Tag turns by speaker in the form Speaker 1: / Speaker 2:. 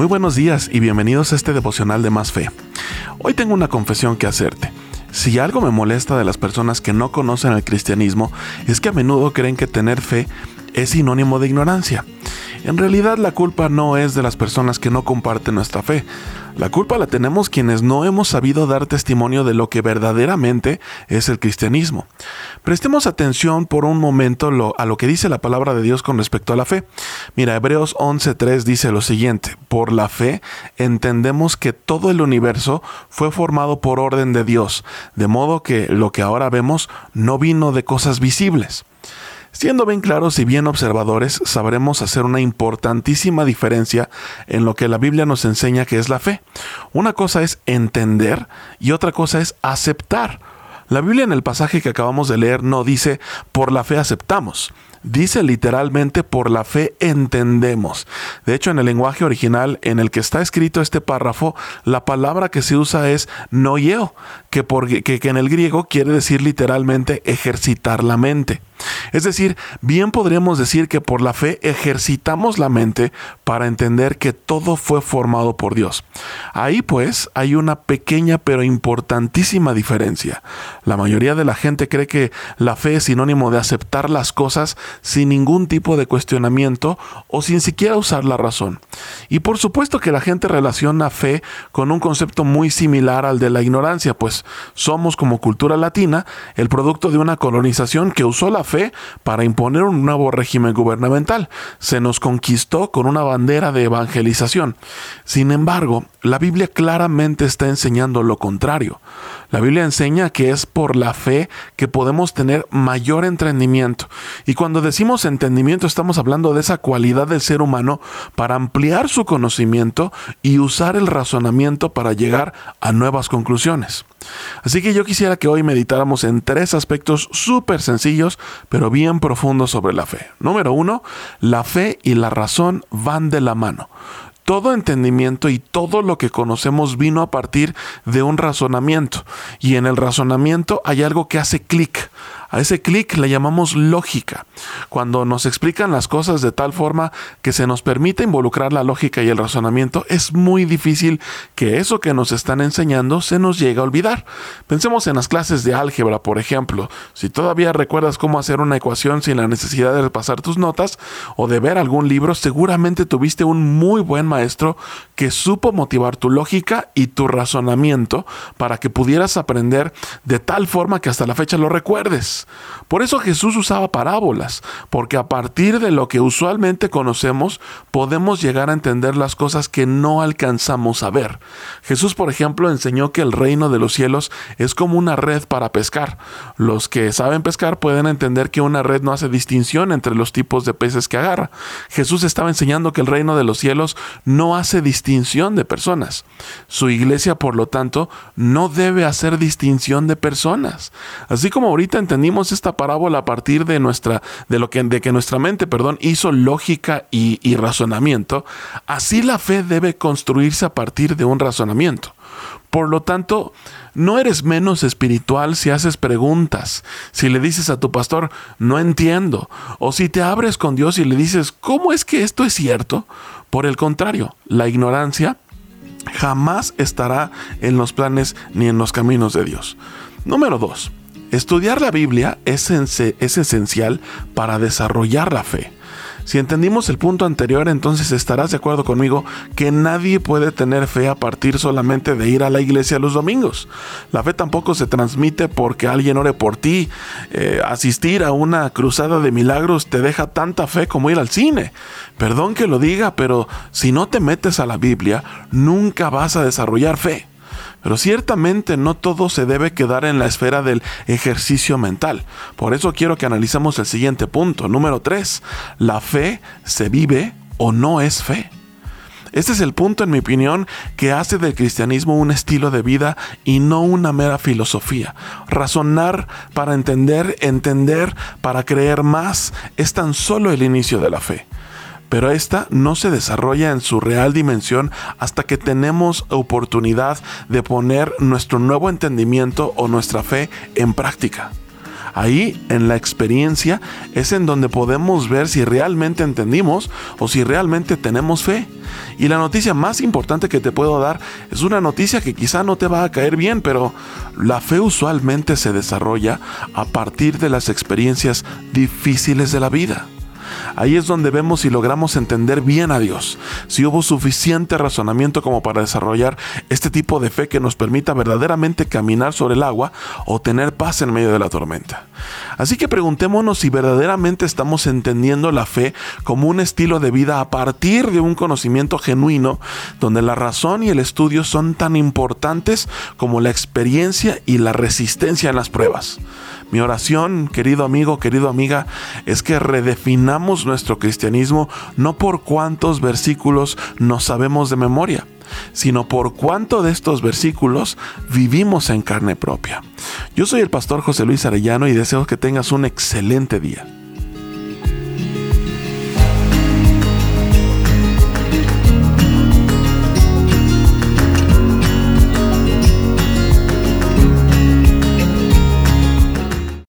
Speaker 1: Muy buenos días y bienvenidos a este devocional de Más Fe. Hoy tengo una confesión que hacerte. Si algo me molesta de las personas que no conocen el cristianismo es que a menudo creen que tener fe es sinónimo de ignorancia. En realidad la culpa no es de las personas que no comparten nuestra fe. La culpa la tenemos quienes no hemos sabido dar testimonio de lo que verdaderamente es el cristianismo. Prestemos atención por un momento a lo que dice la palabra de Dios con respecto a la fe. Mira, Hebreos 11.3 dice lo siguiente, por la fe entendemos que todo el universo fue formado por orden de Dios, de modo que lo que ahora vemos no vino de cosas visibles. Siendo bien claros y bien observadores, sabremos hacer una importantísima diferencia en lo que la Biblia nos enseña que es la fe. Una cosa es entender y otra cosa es aceptar. La Biblia en el pasaje que acabamos de leer no dice por la fe aceptamos. Dice literalmente por la fe entendemos. De hecho, en el lenguaje original en el que está escrito este párrafo, la palabra que se usa es noyeo, que, que, que en el griego quiere decir literalmente ejercitar la mente. Es decir, bien podríamos decir que por la fe ejercitamos la mente para entender que todo fue formado por Dios. Ahí pues hay una pequeña pero importantísima diferencia. La mayoría de la gente cree que la fe es sinónimo de aceptar las cosas sin ningún tipo de cuestionamiento o sin siquiera usar la razón. Y por supuesto que la gente relaciona fe con un concepto muy similar al de la ignorancia, pues somos como cultura latina el producto de una colonización que usó la fe para imponer un nuevo régimen gubernamental. Se nos conquistó con una bandera de evangelización. Sin embargo, la Biblia claramente está enseñando lo contrario. La Biblia enseña que es por la fe que podemos tener mayor entendimiento. Y cuando decimos entendimiento estamos hablando de esa cualidad del ser humano para ampliar su conocimiento y usar el razonamiento para llegar a nuevas conclusiones. Así que yo quisiera que hoy meditáramos en tres aspectos súper sencillos, pero bien profundos sobre la fe. Número uno, la fe y la razón van de la mano todo entendimiento y todo lo que conocemos vino a partir de un razonamiento. Y en el razonamiento hay algo que hace clic, a ese clic le llamamos lógica, cuando nos explican las cosas de tal forma que se nos permite involucrar la lógica y el razonamiento, es muy difícil que eso que nos están enseñando se nos llegue a olvidar. Pensemos en las clases de álgebra, por ejemplo. Si todavía recuerdas cómo hacer una ecuación sin la necesidad de repasar tus notas o de ver algún libro, seguramente tuviste un muy buen maestro que supo motivar tu lógica y tu razonamiento para que pudieras aprender de tal forma que hasta la fecha lo recuerdes. Por eso Jesús usaba parábolas, porque a partir de lo que usualmente conocemos podemos llegar a entender las cosas que no alcanzamos a ver. Jesús, por ejemplo, enseñó que el reino de los cielos es como una red para pescar. Los que saben pescar pueden entender que una red no hace distinción entre los tipos de peces que agarra. Jesús estaba enseñando que el reino de los cielos no hace distinción de personas. Su iglesia, por lo tanto, no debe hacer distinción de personas. Así como ahorita entendimos esta parábola a partir de nuestra, de lo que, de que nuestra mente, perdón, hizo lógica y, y razonamiento, así la fe debe construirse a partir de un razonamiento. Por lo tanto, no eres menos espiritual si haces preguntas, si le dices a tu pastor, no entiendo, o si te abres con Dios y le dices, ¿cómo es que esto es cierto? Por el contrario, la ignorancia jamás estará en los planes ni en los caminos de Dios. Número dos, Estudiar la Biblia es, es esencial para desarrollar la fe. Si entendimos el punto anterior, entonces estarás de acuerdo conmigo que nadie puede tener fe a partir solamente de ir a la iglesia los domingos. La fe tampoco se transmite porque alguien ore por ti. Eh, asistir a una cruzada de milagros te deja tanta fe como ir al cine. Perdón que lo diga, pero si no te metes a la Biblia, nunca vas a desarrollar fe. Pero ciertamente no todo se debe quedar en la esfera del ejercicio mental. Por eso quiero que analicemos el siguiente punto. Número 3. ¿La fe se vive o no es fe? Este es el punto, en mi opinión, que hace del cristianismo un estilo de vida y no una mera filosofía. Razonar para entender, entender para creer más, es tan solo el inicio de la fe pero esta no se desarrolla en su real dimensión hasta que tenemos oportunidad de poner nuestro nuevo entendimiento o nuestra fe en práctica. Ahí, en la experiencia, es en donde podemos ver si realmente entendimos o si realmente tenemos fe. Y la noticia más importante que te puedo dar es una noticia que quizá no te va a caer bien, pero la fe usualmente se desarrolla a partir de las experiencias difíciles de la vida. Ahí es donde vemos si logramos entender bien a Dios, si hubo suficiente razonamiento como para desarrollar este tipo de fe que nos permita verdaderamente caminar sobre el agua o tener paz en medio de la tormenta. Así que preguntémonos si verdaderamente estamos entendiendo la fe como un estilo de vida a partir de un conocimiento genuino, donde la razón y el estudio son tan importantes como la experiencia y la resistencia en las pruebas. Mi oración, querido amigo, querido amiga, es que redefinamos nuestro cristianismo no por cuántos versículos nos sabemos de memoria, sino por cuánto de estos versículos vivimos en carne propia. Yo soy el pastor José Luis Arellano y deseo que tengas un excelente día.